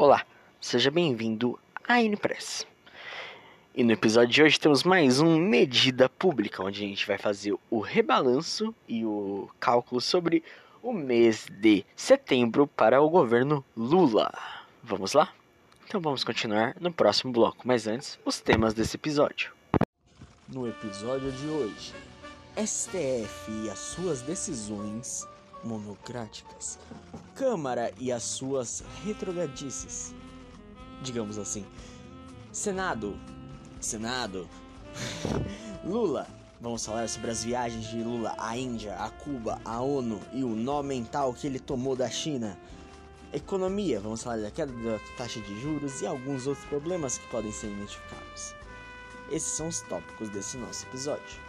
Olá, seja bem-vindo à Inpress. E no episódio de hoje temos mais um Medida Pública, onde a gente vai fazer o rebalanço e o cálculo sobre o mês de setembro para o governo Lula. Vamos lá? Então vamos continuar no próximo bloco, mas antes, os temas desse episódio. No episódio de hoje, STF e as suas decisões monocráticas, Câmara e as suas retrogradices, digamos assim, Senado, Senado, Lula. Vamos falar sobre as viagens de Lula à Índia, a Cuba, à ONU e o nó mental que ele tomou da China. Economia, vamos falar da queda da taxa de juros e alguns outros problemas que podem ser identificados. Esses são os tópicos desse nosso episódio.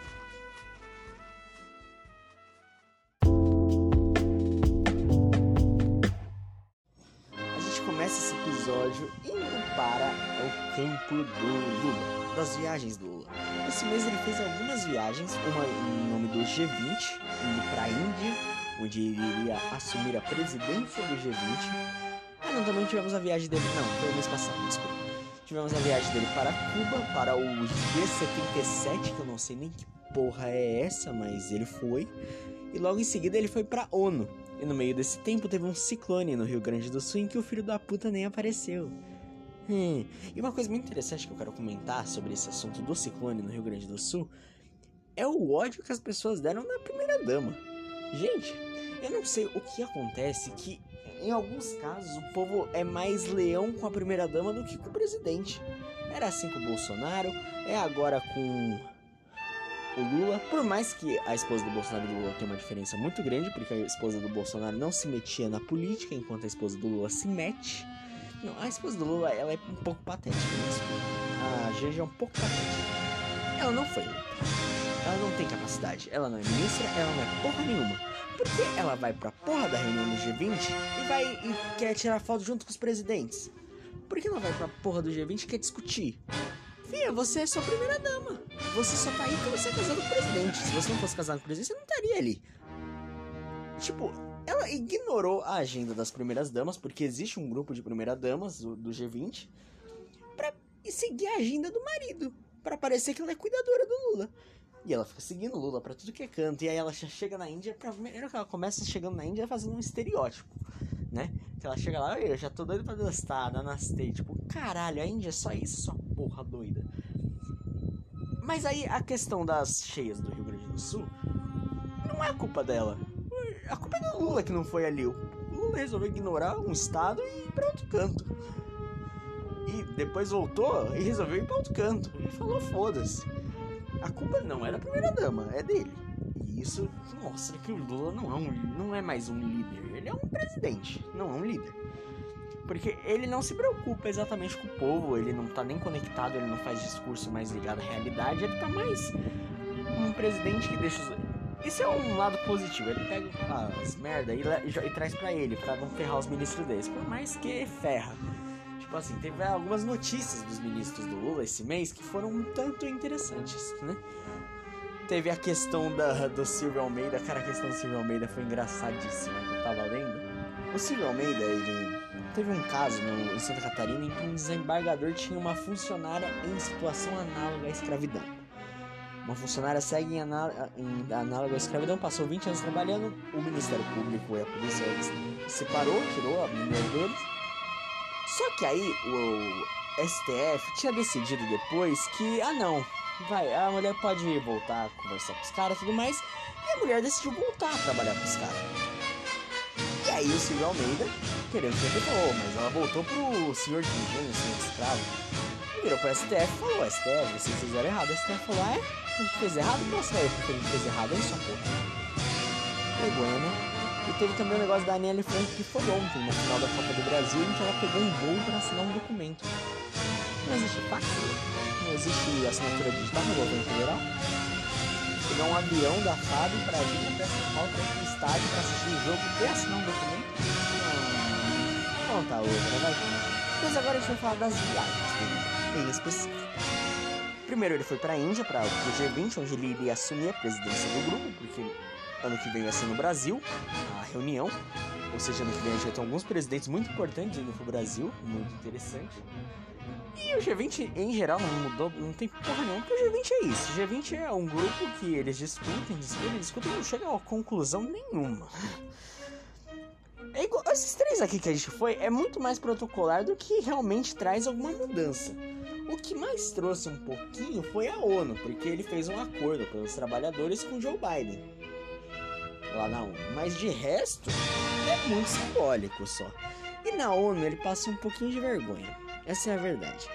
Começa esse episódio indo para o campo do Lula, das viagens do Lula. Esse mês ele fez algumas viagens, uma em nome do G20, indo para a Índia, onde ele iria assumir a presidência do G20. Ah, não, também tivemos a viagem dele, não, foi o mês passado, desculpa. Tivemos a viagem dele para Cuba, para o G77, que eu não sei nem que porra é essa, mas ele foi. E logo em seguida ele foi para ONU. E no meio desse tempo teve um ciclone no Rio Grande do Sul em que o filho da puta nem apareceu. Hum. E uma coisa muito interessante que eu quero comentar sobre esse assunto do ciclone no Rio Grande do Sul é o ódio que as pessoas deram na primeira dama. Gente, eu não sei o que acontece que em alguns casos o povo é mais leão com a primeira dama do que com o presidente. Era assim com o Bolsonaro, é agora com o Lula. Por mais que a esposa do Bolsonaro e do Lula tenha uma diferença muito grande, porque a esposa do Bolsonaro não se metia na política, enquanto a esposa do Lula se mete. Não, a esposa do Lula ela é um pouco patética mesmo. A Janja é um pouco patética. Ela não foi. Ela não tem capacidade. Ela não é ministra, ela não é porra nenhuma. Por que ela vai pra porra da reunião do G20 e vai e quer tirar foto junto com os presidentes? Por que ela vai pra porra do G20 e quer discutir? Fia, você é sua primeira dama. Você só tá aí porque você é casado com o presidente. Se você não fosse casado com o presidente, você não estaria ali. Tipo, ela ignorou a agenda das primeiras damas, porque existe um grupo de primeiras damas do, do G20, pra seguir a agenda do marido. para parecer que ela é cuidadora do Lula. E ela fica seguindo o Lula pra tudo que é canto. E aí ela chega na Índia, pra primeiro que ela começa chegando na Índia fazendo um estereótipo, né? Que ela chega lá, eu já tô doido pra gostar, namastê. Tipo, caralho, a Índia é só isso, sua porra doida. Mas aí a questão das cheias do Rio Grande do Sul não é culpa dela. A culpa é do Lula que não foi ali. O Lula resolveu ignorar um estado e ir pra outro canto. E depois voltou e resolveu ir pra outro canto. E falou: foda-se. A culpa não é da primeira dama, é dele. E isso mostra que o Lula não é, um, não é mais um líder. Ele é um presidente, não é um líder. Porque ele não se preocupa exatamente com o povo, ele não tá nem conectado, ele não faz discurso mais ligado à realidade, ele tá mais um presidente que deixa os. Isso é um lado positivo, ele pega as merda e, e, e traz para ele, para não ferrar os ministros deles, por mais que ferra. Tipo assim, teve algumas notícias dos ministros do Lula esse mês que foram um tanto interessantes, né? Teve a questão da, do Silvio Almeida, cara, a questão do Silvio Almeida foi engraçadíssima, eu tava lendo. O Silvio Almeida, ele teve um caso no, em Santa Catarina em que um desembargador tinha uma funcionária em situação análoga à escravidão. Uma funcionária segue em, aná em análoga à escravidão, passou 20 anos trabalhando, o Ministério Público e a polícia separou, tirou a mulher deles. Só que aí o STF tinha decidido depois que, ah não, vai, a mulher pode voltar a conversar com os caras e tudo mais, e a mulher decidiu voltar a trabalhar com os caras. E aí o Silvio Almeida, querendo que falou, mas ela voltou pro senhor de engenho, senhor de escravo. Virou pro STF e falou, STF, vocês fizeram errado. O STF falou, é? A gente fez errado? Nossa, eu porque a gente fez errado, aí só porra. Vergonha, né? E teve também o negócio da Aniele Franco que foi ontem, no final da Copa do Brasil, em que ela pegou um voo para assinar um documento. Não existe fax, não existe assinatura digital no governo federal. Pegar um avião da FAB para vir até São Paulo para ir pro estádio para assistir o jogo e assinar um documento. Não, conta outra, vai. Mas agora a gente vai falar das viagens dele, em específico. Primeiro ele foi para a Índia, para o G20, onde ele iria assumir a presidência do grupo, porque ano que vem vai ser no Brasil, a reunião. Ou seja, no que vem a gente vai ter alguns presidentes muito importantes indo pro Brasil, muito interessante. E o G20 em geral não mudou, não tem porra nenhuma, porque o G20 é isso. O G20 é um grupo que eles discutem, discutem, discutem e não chegam a conclusão nenhuma. É igual, esses três aqui que a gente foi é muito mais protocolar do que realmente traz alguma mudança. O que mais trouxe um pouquinho foi a ONU, porque ele fez um acordo pelos trabalhadores com Joe Biden lá na ONU. Mas de resto, é muito simbólico só. E na ONU ele passa um pouquinho de vergonha. Essa é a verdade.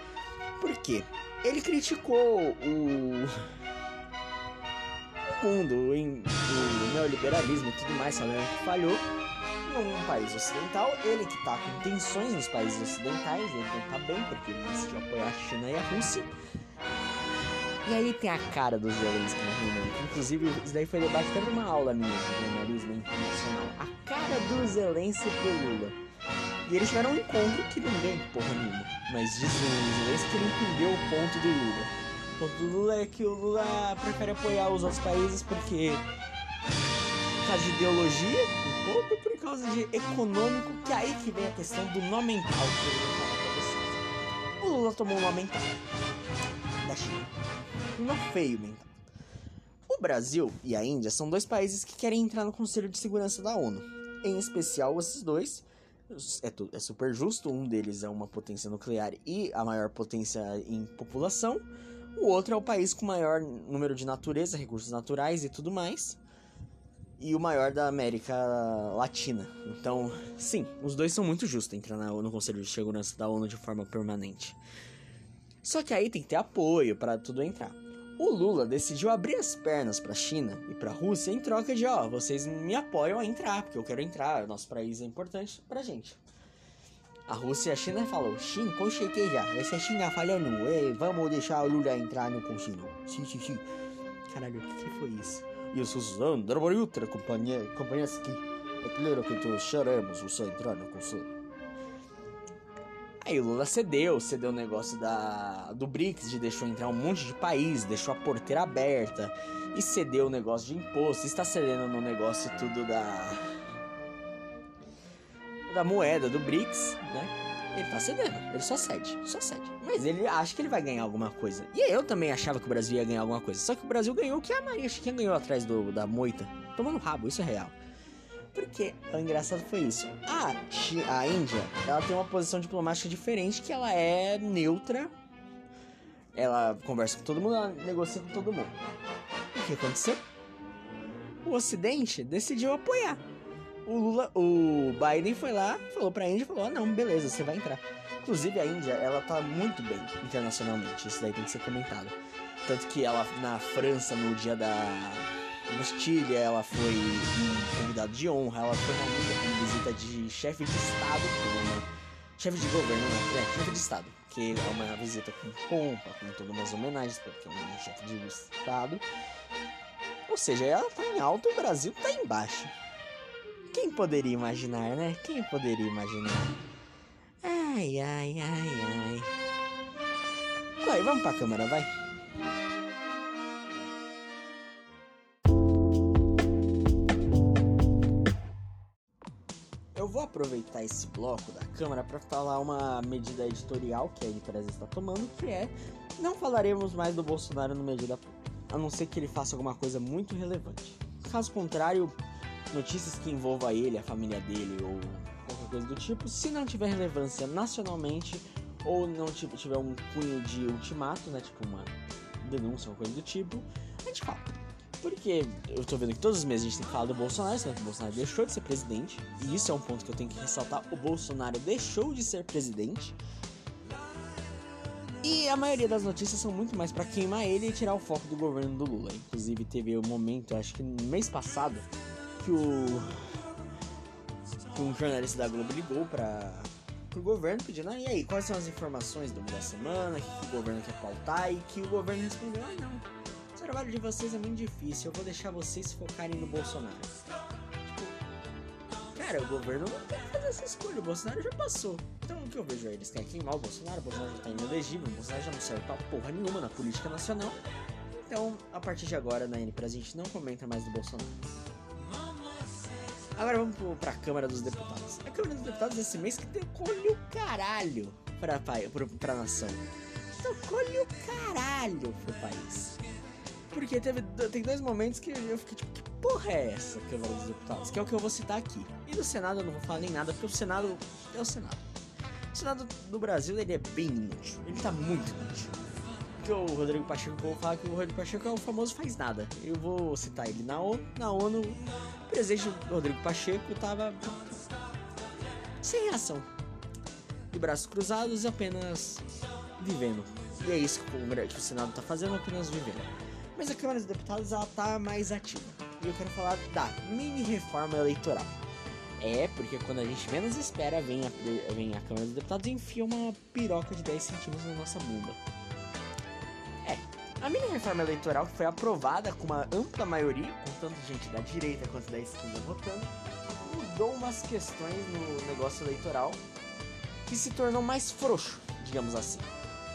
Por quê? Ele criticou o, o mundo, o, o neoliberalismo e tudo mais, falando que falhou num país ocidental, ele que tá com tensões nos países ocidentais, ele não tá bem porque ele decidiu apoiar a China e a Rússia. E aí tem a cara dos Zelensky na reunião. Inclusive, isso daí foi debatido numa aula minha de jornalismo internacional. A cara do Zelensky pro Lula. E eles tiveram um encontro que não deu porra nenhuma. Mas diz o Zelensky que ele entendeu o ponto do Lula. O ponto do Lula é que o Lula prefere apoiar os outros países porque. Por causa de ideologia, um pouco, por causa de econômico, que é aí que vem a questão do nó mental que eu vou falar pra vocês. O Lula tomou um nó mental da China. Um nó feio mental. O Brasil e a Índia são dois países que querem entrar no Conselho de Segurança da ONU. Em especial, esses dois. É, é super justo, um deles é uma potência nuclear e a maior potência em população. O outro é o país com maior número de natureza, recursos naturais e tudo mais e o maior da América Latina. Então, sim, os dois são muito justos entrar no Conselho de Segurança da ONU de forma permanente. Só que aí tem que ter apoio para tudo entrar. O Lula decidiu abrir as pernas para a China e para a Rússia em troca de, ó, vocês me apoiam a entrar, porque eu quero entrar, nosso país é importante pra gente. A Rússia e a China falou, sim, com certeza, essa China falando, Ei, vamos deixar o Lula entrar no conselho. Sim, sim, sim. Caralho, o que, que foi isso? E os russos, André companhia, companhias que é claro que deixaremos você entrar no conselho. Aí o Lula cedeu, cedeu o negócio da, do BRICS, de deixou entrar um monte de país, deixou a porteira aberta, e cedeu o negócio de imposto, está cedendo no negócio tudo da. da moeda do BRICS, né? Ele tá cedendo, ele só cede, só cede. Mas ele acha que ele vai ganhar alguma coisa. E eu também achava que o Brasil ia ganhar alguma coisa. Só que o Brasil ganhou o que a Maria Chiquinha ganhou atrás do, da moita. Tomando rabo, isso é real. Porque o engraçado foi isso. A, a Índia, ela tem uma posição diplomática diferente, que ela é neutra. Ela conversa com todo mundo, ela negocia com todo mundo. O que aconteceu? O Ocidente decidiu apoiar o Lula, o Biden foi lá, falou pra Índia, falou: "Ah, não, beleza, você vai entrar". Inclusive a Índia, ela tá muito bem internacionalmente, isso daí tem que ser comentado. Tanto que ela na França no dia da Bastilha, ela foi um convidado de honra, ela foi uma visita de chefe de estado, chefe de governo, né? É, chefe de estado, que é uma visita com pompa, com todas umas homenagens, porque é um chefe de estado. Ou seja, ela tá em alto e o Brasil tá embaixo. Quem poderia imaginar, né? Quem poderia imaginar? Ai, ai, ai, ai. Vai, vamos pra câmera, vai. Aproveitar esse bloco da câmera para falar uma medida editorial que a empresa está tomando, que é não falaremos mais do Bolsonaro no medida a não ser que ele faça alguma coisa muito relevante. Caso contrário, notícias que envolvam ele, a família dele ou qualquer coisa do tipo, se não tiver relevância nacionalmente ou não tiver um cunho de ultimato, né, tipo uma denúncia, uma coisa do tipo, a gente fala. Porque eu tô vendo que todos os meses a gente tem que falar do Bolsonaro, sendo que o Bolsonaro deixou de ser presidente, e isso é um ponto que eu tenho que ressaltar: o Bolsonaro deixou de ser presidente. E a maioria das notícias são muito mais para queimar ele e tirar o foco do governo do Lula. Inclusive teve um momento, acho que no mês passado, que o que um jornalista da Globo ligou para o governo pedindo, ah, e aí, quais são as informações do da semana, que o governo quer pautar, e que o governo respondeu, ah não, trabalho de vocês é muito difícil, eu vou deixar vocês focarem no Bolsonaro. Cara, o governo não tem que fazer essa escolha, o Bolsonaro já passou. Então o que eu vejo é, eles querem queimar o Bolsonaro, o Bolsonaro já tá inelegível, o Bolsonaro já não serve pra porra nenhuma na política nacional. Então, a partir de agora, na N, pra gente não comenta mais do Bolsonaro. Agora vamos pro, pra Câmara dos Deputados. A Câmara dos Deputados esse mês que tocou-lhe o caralho pra, pra, pra, pra nação. Tocou-lhe o caralho pro país. Porque teve, tem dois momentos que eu fiquei tipo, que porra é essa, Câmara dos Deputados? Que é o que eu vou citar aqui. E do Senado eu não vou falar nem nada, porque o Senado é o Senado. O Senado do Brasil ele é bem inútil. Ele tá muito inútil. Porque o Rodrigo Pacheco, vou falar que o Rodrigo Pacheco é o famoso faz nada. Eu vou citar ele na ONU. Na ONU, o presidente Rodrigo Pacheco tava sem reação. De braços cruzados e apenas vivendo. E é isso que o, que o Senado tá fazendo, apenas vivendo. Mas a Câmara dos Deputados ela tá mais ativa. E eu quero falar da mini reforma eleitoral. É, porque quando a gente menos espera, vem a, vem a Câmara dos Deputados e enfia uma piroca de 10 centímetros na nossa bunda. É, a mini reforma eleitoral que foi aprovada com uma ampla maioria, com tanto gente da direita quanto da esquerda votando, mudou umas questões no negócio eleitoral que se tornou mais frouxo, digamos assim.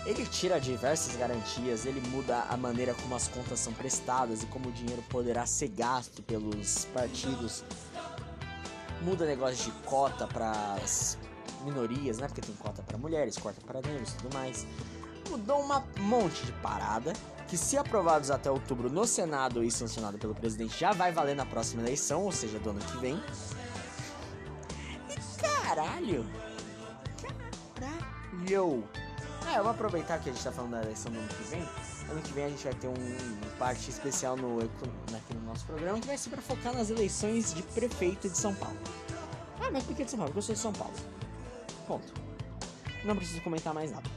Ele tira diversas garantias, ele muda a maneira como as contas são prestadas e como o dinheiro poderá ser gasto pelos partidos. Muda negócio de cota para as minorias, né? Porque tem cota para mulheres, cota para negros e tudo mais. Mudou uma monte de parada que, se aprovados até outubro no Senado e sancionado pelo presidente, já vai valer na próxima eleição, ou seja, do ano que vem. E caralho! Caralho! É, eu vou aproveitar que a gente tá falando da eleição do ano que vem. Ano que vem a gente vai ter um, um parte especial no, aqui no nosso programa que vai ser para focar nas eleições de prefeito de São Paulo. Ah, mas por que de São Paulo? Porque eu sou de São Paulo. Ponto. Não preciso comentar mais nada.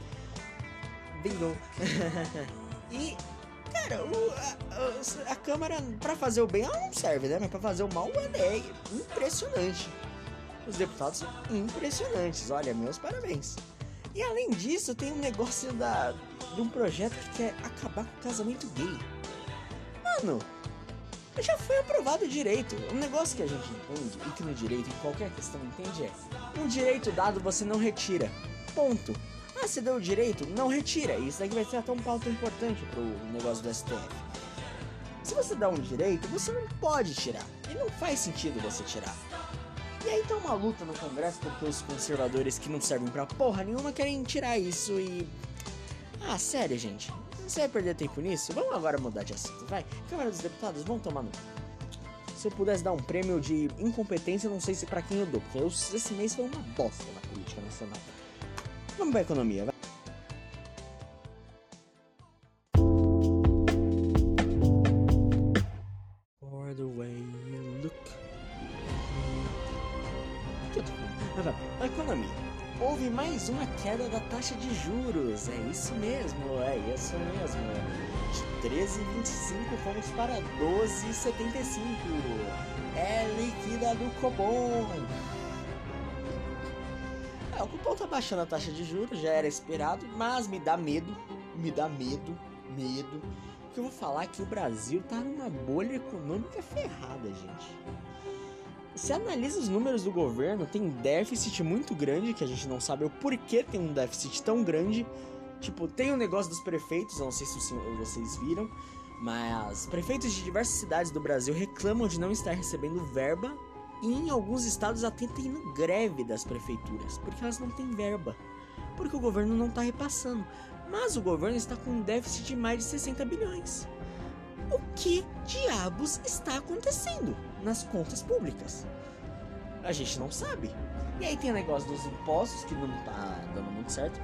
Bingo. e, cara, o, a, a, Câmara, pra fazer o bem, ela não serve, né? Mas pra fazer o mal, é impressionante. Os deputados são impressionantes. Olha, meus parabéns. E além disso, tem um negócio da, de um projeto que quer acabar com o casamento gay. Mano, já foi aprovado o direito. Um negócio que a gente entende e que no direito, em qualquer questão, entende é: um direito dado você não retira. Ponto. Ah, você deu o direito? Não retira. Isso daqui vai ser até um pauta importante pro negócio do STF. Se você dá um direito, você não pode tirar. E não faz sentido você tirar. E aí tá uma luta no Congresso porque os conservadores que não servem pra porra nenhuma querem tirar isso e. Ah, sério, gente. Você vai perder tempo nisso? Vamos agora mudar de assunto, vai. Câmara dos Deputados, vamos tomar no. Se eu pudesse dar um prêmio de incompetência, não sei se para quem eu dou, porque eu, esse mês foi uma bosta na política nacional. Vamos pra economia, vai. Houve mais uma queda da taxa de juros. É isso mesmo, é isso mesmo. De 13,25 fomos para 12,75. É líquida do Copom. É, o Copom tá baixando a taxa de juros, já era esperado, mas me dá medo, me dá medo, medo. Que eu vou falar que o Brasil tá numa bolha econômica ferrada, gente. Você analisa os números do governo, tem déficit muito grande, que a gente não sabe o porquê tem um déficit tão grande. Tipo, tem o um negócio dos prefeitos, não sei se vocês viram, mas prefeitos de diversas cidades do Brasil reclamam de não estar recebendo verba e em alguns estados até tem greve das prefeituras, porque elas não têm verba, porque o governo não está repassando. Mas o governo está com um déficit de mais de 60 bilhões. O que diabos está acontecendo? Nas contas públicas. A gente não sabe. E aí tem o negócio dos impostos que não tá dando muito certo.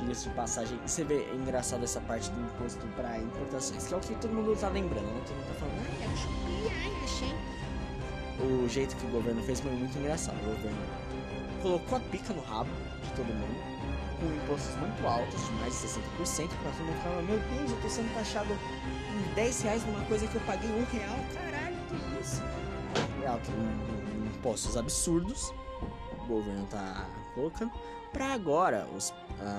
Diga-se de passagem, você vê é engraçado essa parte do imposto para importações, que é o que todo mundo tá lembrando, né? Todo mundo tá falando, ai, achei, ai, achei. O jeito que o governo fez foi muito engraçado. O governo colocou a pica no rabo de todo mundo, com impostos muito altos, de mais de 60%, pra todo mundo falar, meu Deus, eu tô sendo taxado em 10 reais numa coisa que eu paguei um real, caralho, que isso? Alto em impostos absurdos, o governo tá colocando, para agora, os,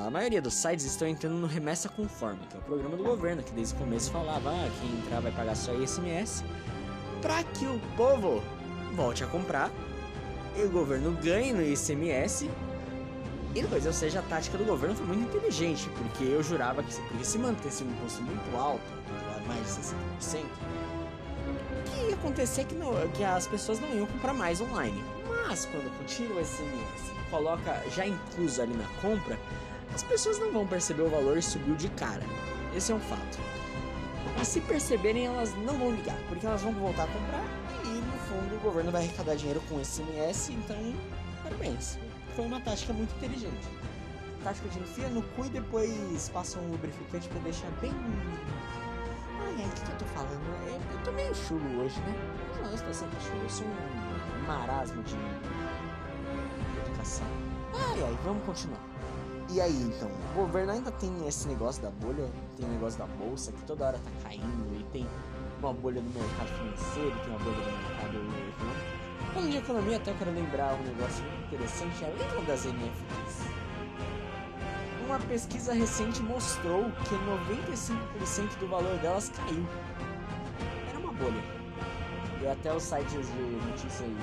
a maioria dos sites estão entrando no Remessa Conforme, que é o programa do governo, que desde o começo falava, ah, quem entrar vai pagar só ICMS, para que o povo volte a comprar, e o governo ganhe no ICMS, e depois, ou seja, a tática do governo foi muito inteligente, porque eu jurava que porque se mantesse um imposto muito alto, mais de 60%, que ia acontecer que, não, que as pessoas não iam comprar mais online. Mas quando tira o SMS coloca já incluso ali na compra, as pessoas não vão perceber o valor subiu de cara. Esse é um fato. E se perceberem, elas não vão ligar, porque elas vão voltar a comprar e no fundo o governo vai arrecadar dinheiro com SMS, então parabéns. Foi uma tática muito inteligente. Tática de enfia no cu e depois passa um lubrificante para deixar bem. Ai, o que, eu tô falando? É, eu tô meio chulo hoje, né? Não, eu estou sempre chulo, eu sou um marasmo de educação. Ai, ai, vamos continuar. E aí, então, o governo ainda tem esse negócio da bolha, tem o negócio da bolsa que toda hora tá caindo, e tem uma bolha no mercado financeiro, tem uma bolha no mercado econômico. Falando de economia, até quero lembrar um negócio muito interessante, é lembram das NFTs? Uma pesquisa recente mostrou que 95% do valor delas caiu. Era uma bolha. E até os sites de notícia aí,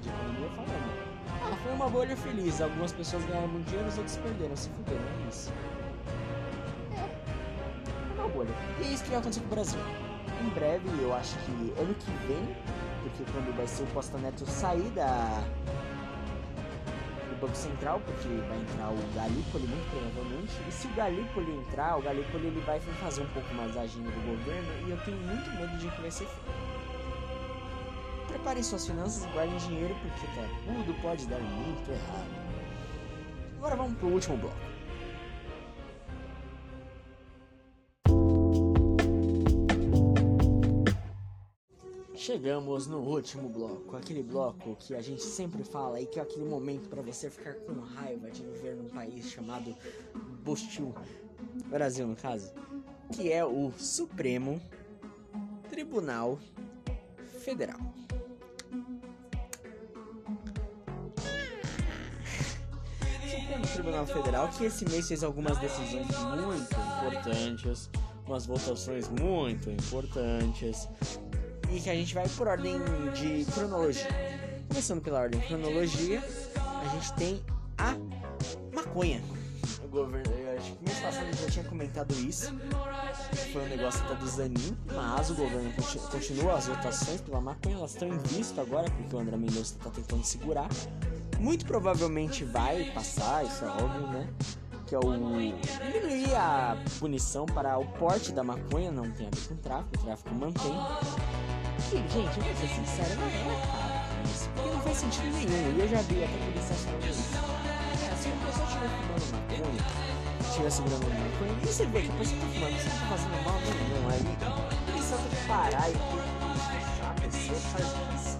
de economia falando ah, foi uma bolha feliz. Algumas pessoas ganharam muito dinheiro, os outros perderam. Se fuderam, é isso. É. Uma bolha. E é isso que vai acontecer com o Brasil. Em breve, eu acho que ano que vem, porque quando vai ser o Costa Neto sair da Banco Central, porque vai entrar o Galípoli muito provavelmente. E se o Galípoli entrar, o Galípoli ele vai fazer um pouco mais a agenda do governo e eu tenho muito medo de que vai ser feito. Preparem suas finanças e guardem dinheiro porque, cara, tudo pode dar muito errado. Agora vamos pro último bloco. Chegamos no último bloco, aquele bloco que a gente sempre fala e que é aquele momento para você ficar com raiva de viver num país chamado Bostil, Brasil no caso, que é o Supremo Tribunal Federal. Supremo Tribunal Federal que esse mês fez algumas decisões muito importantes, umas votações muito importantes e que a gente vai por ordem de cronologia. Começando pela ordem de cronologia, a gente tem a maconha. O governo, acho que mês passado eu já tinha comentado isso. Foi um negócio até do Zanin, mas o governo continua as votações pela maconha, elas estão em vista agora, porque o André Mendonça está tentando segurar muito provavelmente vai passar, isso é óbvio, né? Que é o diminuir a punição para o porte da maconha, não tem a ver com tráfico, o tráfico mantém. E, gente, eu vou ser sincero, não é caro isso, porque não faz sentido nenhum. E eu já vi até a polícia falando isso. Se uma pessoa estiver fumando maconha, estiver segurando maconha, e você vê que a pessoa tá fumando, você tá fazendo mal nenhum aí, a polícia tem que parar e puxar a pessoa, faz isso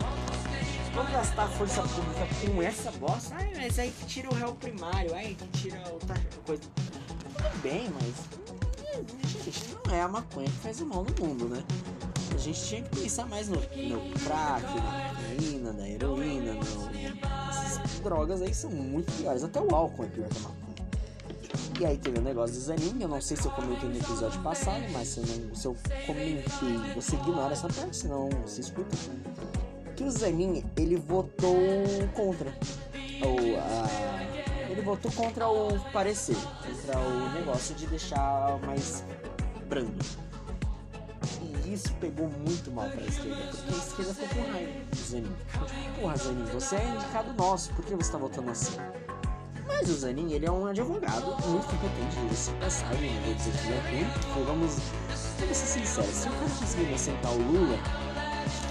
Vamos gastar força pública com essa bosta? Ai, mas aí tira o réu primário, aí tira o coisa. Tudo bem, mas. Gente, não é a maconha que faz o mal no mundo, né? A gente tinha que pensar mais no, no crack, na cocaína, na heroína, no... essas drogas aí são muito piores. Até o álcool é pior que a maconha. E aí teve o um negócio do Zanin, eu não sei se eu comentei no episódio passado, mas se eu, não, se eu comentei, você ignora essa parte, senão você escuta que o Zanin ele votou contra o a, ele votou contra o parecer, contra o negócio de deixar mais brando. E isso pegou muito mal pra esquerda, porque a esquerda ficou com raiva do Zanin. Tipo, porra, Zanin, você é indicado nosso, por que você tá votando assim? Mas o Zanin, ele é um advogado muito competente, diga-se passagem, não vou dizer que ele é ruim, vamos, vamos ser sinceros, se o cara conseguir inocentar o Lula,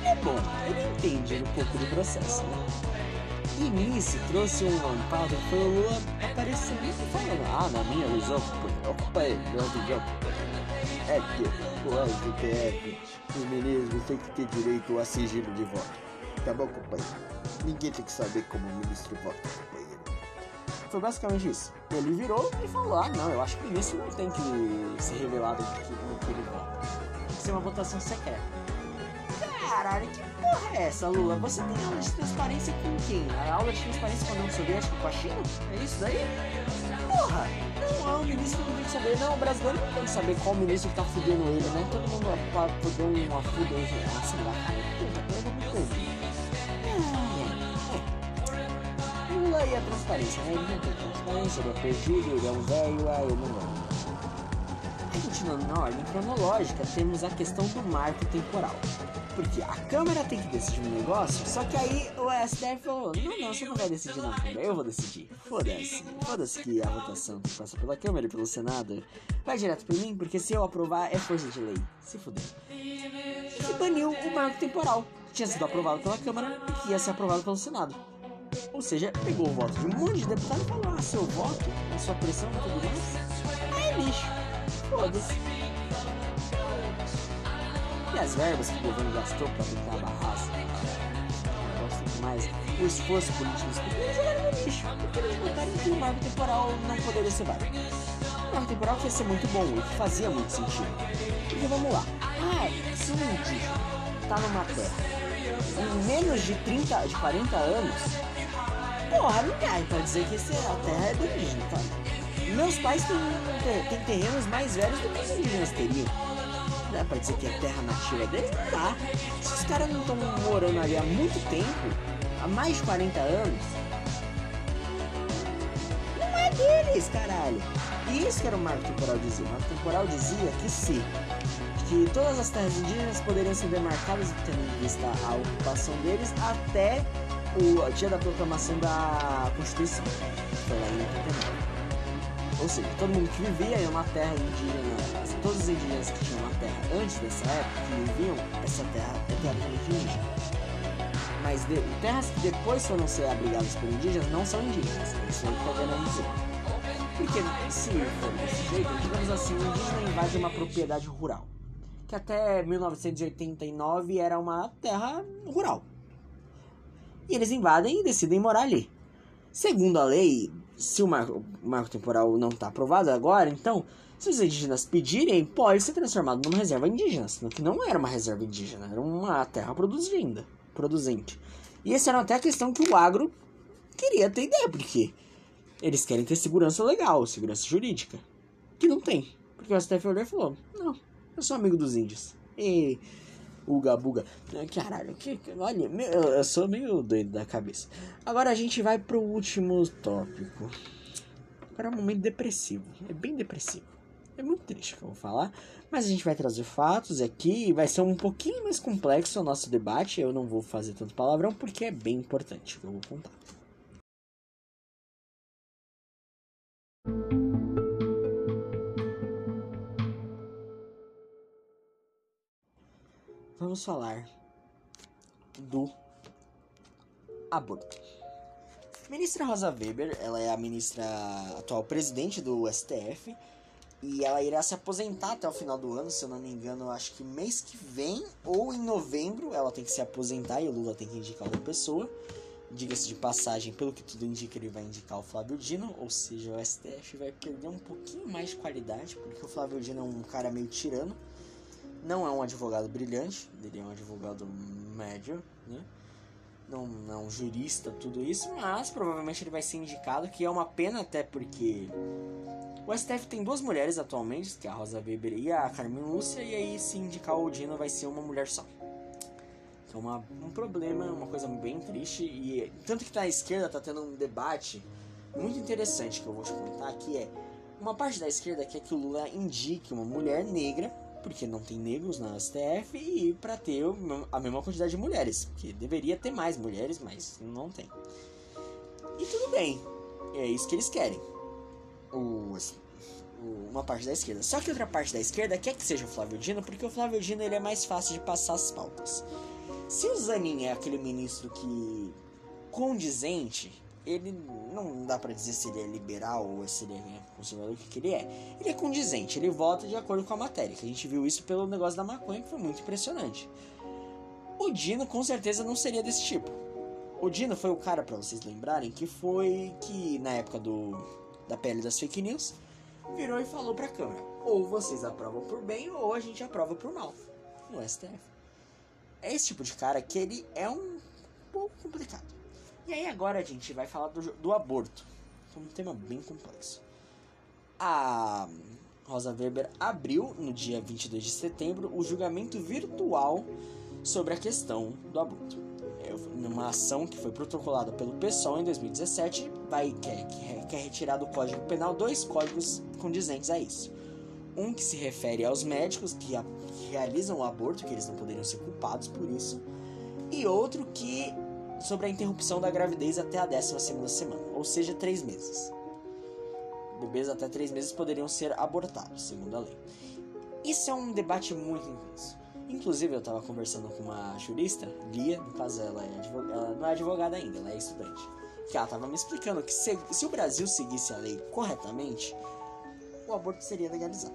é bom, ele entende um pouco do processo, né? E nisso trouxe um amparo foi o Lula aparecendo e falando, ah, na minha visão, opa, meu visão, é que o STF, os ministros têm que ter direito a sigilo de voto. Tá bom, companheiro? Ninguém tem que saber como o ministro vota, companheiro. Foi basicamente isso. Ele virou e falou, ah, não, eu acho que o ministro não tem que ser revelado no que ele vota. Tem que ser uma votação secreta caralho, que porra é essa, Lula? Você tem aula de transparência com quem? A aula de transparência com a União Soviética com a China? É isso daí? Porra! Não, o ministro não tem que saber. Não, o brasileiro não tem que saber qual ministro que tá fudendo ele, né? Todo mundo deu uma fuda ah, sei lá, eu não me Lula e a transparência, né? Ele não tem transparência, ele é perdido, ele é um velho, aí ele não vai. Continuando na ordem cronológica, temos a questão do marco temporal. Porque a Câmara tem que decidir um negócio, só que aí o STF falou: não, não, você não vai decidir, não, eu vou decidir. Foda-se, foda-se que a votação passa pela Câmara e pelo Senado vai direto pra mim, porque se eu aprovar é força de lei. Se fuder. E baniu o marco temporal, que tinha sido aprovado pela Câmara e que ia ser aprovado pelo Senado. Ou seja, pegou o voto de um monte de deputado e falou: ah, seu voto, a sua pressão tudo mais, é lixo. Foda-se. E as verbas que o governo gastou pra tentar barrar assim, mais o esforço político eles jogaram no lixo, porque eles botaram que o marco temporal não poderia ser válido. O marco temporal ia ser muito bom e fazia muito sentido. Porque vamos lá. Ah, se um indígena tá numa terra em menos de 30, de 40 anos, porra, não cai pra dizer que essa terra é do indígena, tá? Meus pais têm, têm terrenos mais velhos do que os indígenas teriam dá pra dizer que é terra nativa deles, não dá. Se os caras não estão morando ali há muito tempo, há mais de 40 anos, não é deles, caralho. E isso que era o marco temporal dizia. O marco temporal dizia que se que todas as terras indígenas poderiam ser demarcadas tendo em vista a ocupação deles até o dia da proclamação da Constituição, foi lá em 89. Ou seja, todo mundo que vivia em uma terra indígena, assim, todos os indígenas que tinham uma terra antes dessa época, que viviam, essa terra é teoricamente indígena. Mas de, terras que depois foram ser abrigadas por indígenas não são indígenas. Isso aí que tá querendo dizer. Porque se for desse jeito, digamos assim, o indígena invade uma propriedade rural. Que até 1989 era uma terra rural. E eles invadem e decidem morar ali. Segundo a lei se o marco, o marco temporal não está aprovado agora, então, se os indígenas pedirem, pode ser transformado numa reserva indígena, sendo que não era uma reserva indígena, era uma terra produzindo, produzente. E essa era até a questão que o agro queria ter ideia, porque eles querem ter segurança legal, segurança jurídica, que não tem. Porque o STF falou, não, eu sou amigo dos índios. E Uga Buga. Caralho, que, olha, eu sou meio doido da cabeça. Agora a gente vai pro último tópico. Agora é um momento depressivo. É bem depressivo. É muito triste que eu vou falar. Mas a gente vai trazer fatos aqui vai ser um pouquinho mais complexo o nosso debate. Eu não vou fazer tanto palavrão porque é bem importante que eu vou contar. Vamos falar do aborto. Ministra Rosa Weber, ela é a ministra atual presidente do STF e ela irá se aposentar até o final do ano, se eu não me engano, acho que mês que vem ou em novembro ela tem que se aposentar e o Lula tem que indicar outra pessoa. Diga-se de passagem, pelo que tudo indica, ele vai indicar o Flávio Dino, ou seja, o STF vai perder um pouquinho mais de qualidade, porque o Flávio Dino é um cara meio tirano não é um advogado brilhante, ele é um advogado médio, né? Não, não é um jurista, tudo isso, mas provavelmente ele vai ser indicado, que é uma pena até porque o STF tem duas mulheres atualmente, que é a Rosa Weber e a Carmen Lúcia, e aí se indicar o Dino vai ser uma mulher só. Então uma, um problema, uma coisa bem triste, e tanto que na esquerda tá tendo um debate muito interessante que eu vou te contar, que é uma parte da esquerda quer que o Lula indique uma mulher negra porque não tem negros na STF e para ter a mesma quantidade de mulheres, porque deveria ter mais mulheres, mas não tem. E tudo bem, é isso que eles querem. Uma parte da esquerda. Só que outra parte da esquerda quer que seja o Flávio Dino, porque o Flávio Dino ele é mais fácil de passar as pautas. Se o Zanin é aquele ministro que condizente, ele não dá para dizer se ele é liberal ou se ele é conservador, o que, que ele é. Ele é condizente, ele vota de acordo com a matéria, que a gente viu isso pelo negócio da maconha, que foi muito impressionante. O Dino com certeza não seria desse tipo. O Dino foi o cara, para vocês lembrarem, que foi que na época do da pele das fake news, virou e falou pra Câmara: ou vocês aprovam por bem, ou a gente aprova por mal no STF. É esse tipo de cara que ele é um pouco complicado. E aí agora a gente vai falar do, do aborto. É um tema bem complexo. A Rosa Weber abriu no dia 22 de setembro o julgamento virtual sobre a questão do aborto. É uma ação que foi protocolada pelo PSOL em 2017, vai quer, quer retirar do Código Penal dois códigos condizentes a isso. Um que se refere aos médicos que realizam o aborto, que eles não poderiam ser culpados por isso, e outro que sobre a interrupção da gravidez até a 12 segunda semana, ou seja, três meses. Bebês até três meses poderiam ser abortados, segundo a lei. Isso é um debate muito intenso. Inclusive, eu estava conversando com uma jurista, Lia, no caso ela, é ela não é advogada ainda, ela é estudante. Que ela estava me explicando que se, se o Brasil seguisse a lei corretamente, o aborto seria legalizado.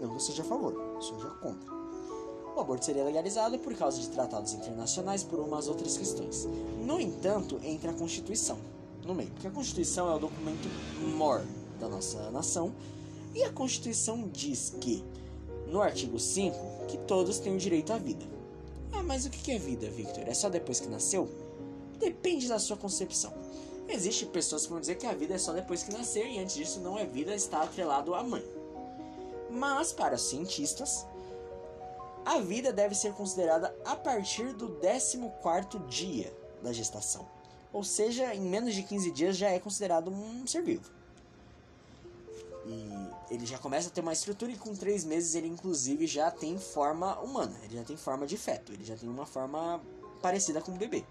Não seja a favor, seja contra. O aborto seria legalizado por causa de tratados internacionais por umas outras questões. No entanto, entra a Constituição no meio, porque a Constituição é o documento maior da nossa nação e a Constituição diz que, no artigo 5, que todos têm o direito à vida. Ah, mas o que é vida, Victor? É só depois que nasceu? Depende da sua concepção. Existem pessoas que vão dizer que a vida é só depois que nascer e antes disso não é vida, está atrelado à mãe. Mas, para os cientistas, a vida deve ser considerada a partir do 14 dia da gestação. Ou seja, em menos de 15 dias já é considerado um ser vivo. E ele já começa a ter uma estrutura e com 3 meses ele inclusive já tem forma humana. Ele já tem forma de feto. Ele já tem uma forma parecida com um bebê.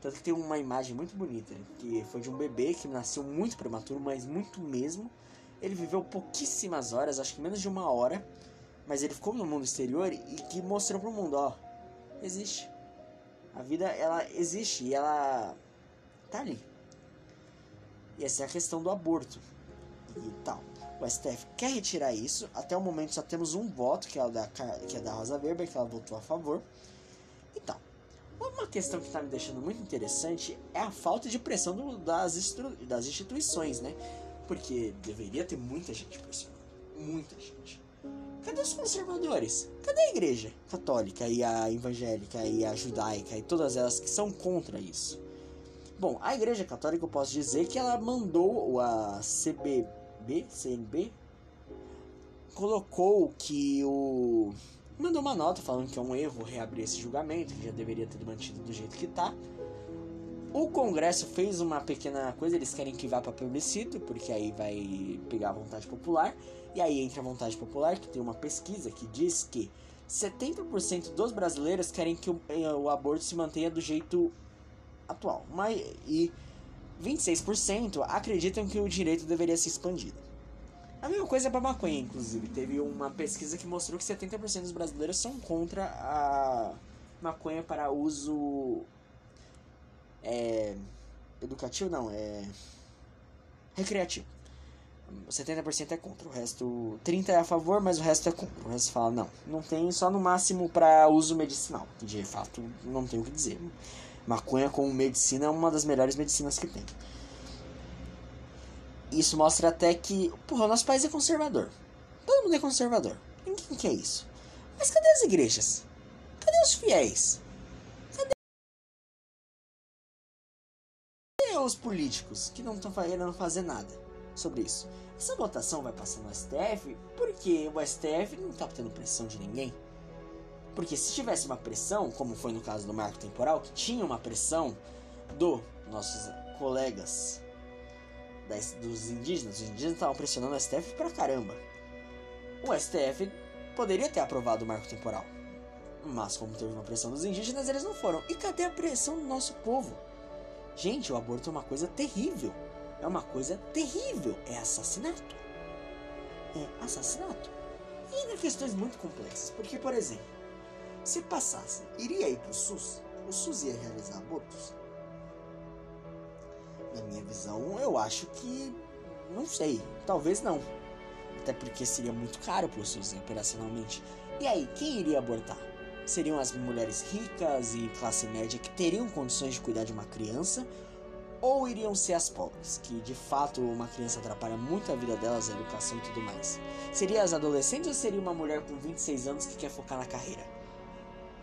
Tanto que tem uma imagem muito bonita, que foi de um bebê que nasceu muito prematuro, mas muito mesmo. Ele viveu pouquíssimas horas, acho que menos de uma hora, mas ele ficou no mundo exterior e que mostrou para o mundo, ó, existe. A vida ela existe e ela tá ali. E essa é a questão do aborto e tal. O STF quer retirar isso. Até o momento só temos um voto, que é o da, que é da Rosa Weber, que ela votou a favor. Então, uma questão que está me deixando muito interessante é a falta de pressão do, das, das instituições, né? Porque deveria ter muita gente pressionando. Muita gente. Cadê os conservadores? Cadê a igreja católica e a evangélica e a judaica e todas elas que são contra isso? Bom, a igreja católica eu posso dizer que ela mandou a CBB, CNB, colocou que o mandou uma nota falando que é um erro reabrir esse julgamento, que já deveria ter mantido do jeito que tá. O Congresso fez uma pequena coisa, eles querem que vá para plebiscito, porque aí vai pegar a vontade popular. E aí entra a vontade popular, que tem uma pesquisa que diz que 70% dos brasileiros querem que o, eh, o, aborto se mantenha do jeito atual. Mas, e 26% acreditam que o direito deveria ser expandido. A mesma coisa é para maconha, inclusive. Teve uma pesquisa que mostrou que 70% dos brasileiros são contra a maconha para uso é, educativo, não, é recreativo. 70% é contra, o resto 30 é a favor, mas o resto é contra. O resto fala não, não tem só no máximo para uso medicinal, de fato não tem o que dizer. Maconha como medicina é uma das melhores medicinas que tem. Isso mostra até que, porra, o nosso país é conservador. Todo mundo é conservador. Ninguém quer isso. Mas cadê as igrejas? Cadê os fiéis? Os políticos que não estão querendo fazer nada? sobre isso. Essa votação vai passar no STF porque o STF não está tendo pressão de ninguém. Porque se tivesse uma pressão, como foi no caso do marco temporal, que tinha uma pressão do nossos colegas das, dos indígenas, os indígenas estavam pressionando o STF pra caramba. O STF poderia ter aprovado o marco temporal. Mas como teve uma pressão dos indígenas, eles não foram. E cadê a pressão do nosso povo? Gente, o aborto é uma coisa terrível é uma coisa terrível. É assassinato. É assassinato. E ainda questões muito complexas. Porque, por exemplo, se passasse, iria ir para o SUS? O SUS ia realizar abortos? Na minha visão, eu acho que. Não sei. Talvez não. Até porque seria muito caro para o SUS operacionalmente. E aí, quem iria abortar? Seriam as mulheres ricas e classe média que teriam condições de cuidar de uma criança? ou iriam ser as pobres, que de fato uma criança atrapalha muito a vida delas, a educação e tudo mais? Seria as adolescentes ou seria uma mulher com 26 anos que quer focar na carreira?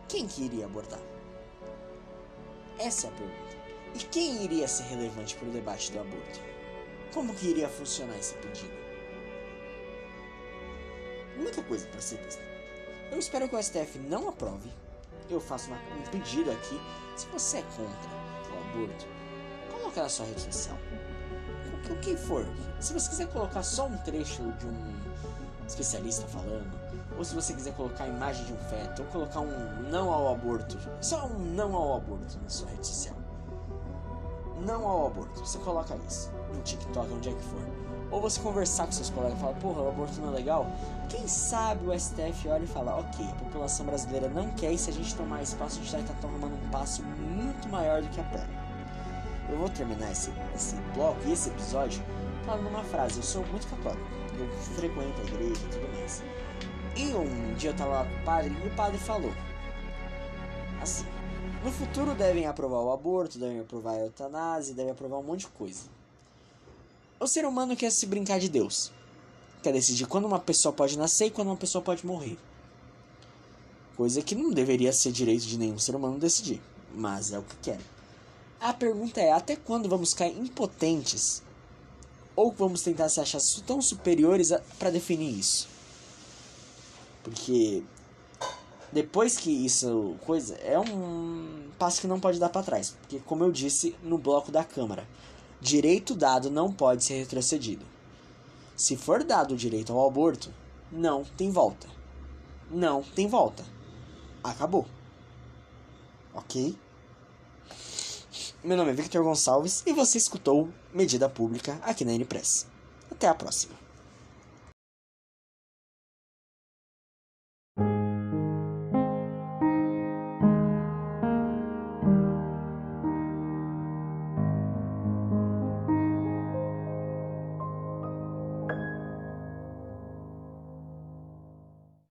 Quem que iria abordar? Essa é a pergunta. E quem iria ser relevante para o debate do aborto? Como que iria funcionar esse pedido? Muita coisa para ser. Eu espero que o STF não aprove. Eu faço uma, um pedido aqui. Se você é contra o aborto, colocar na sua rede social. O que for. Se você quiser colocar só um trecho de um especialista falando, ou se você quiser colocar a imagem de um feto, ou colocar um não ao aborto, só um não ao aborto na sua rede social. Não ao aborto, você coloca isso no TikTok, onde é que for. Ou você conversar com seus colegas e falar, porra, o aborto não é legal. Quem sabe o STF olha e fala, ok, a população brasileira não quer e se a gente tomar espaço, a gente vai estar tomando um passo muito maior do que a perna. Eu vou terminar esse, esse bloco e esse episódio falando uma frase. Eu sou muito católico, eu frequento a igreja e tudo mais. E um dia eu tava lá com o padre e o padre falou assim: no futuro devem aprovar o aborto, devem aprovar a eutanásia, devem aprovar um monte de coisa. O ser humano quer se brincar de Deus. Quer decidir quando uma pessoa pode nascer e quando uma pessoa pode morrer. Coisa que não deveria ser direito de nenhum ser humano decidir, mas é o que querem. A pergunta é: até quando vamos ficar impotentes? Ou vamos tentar se achar tão superiores para definir isso? Porque depois que isso coisa é um passo que não pode dar para trás, porque como eu disse no bloco da Câmara, direito dado não pode ser retrocedido. Se for dado o direito ao aborto, não tem volta. Não tem volta. Acabou. OK? Meu nome é Victor Gonçalves e você escutou Medida Pública aqui na N-Press. Até a próxima.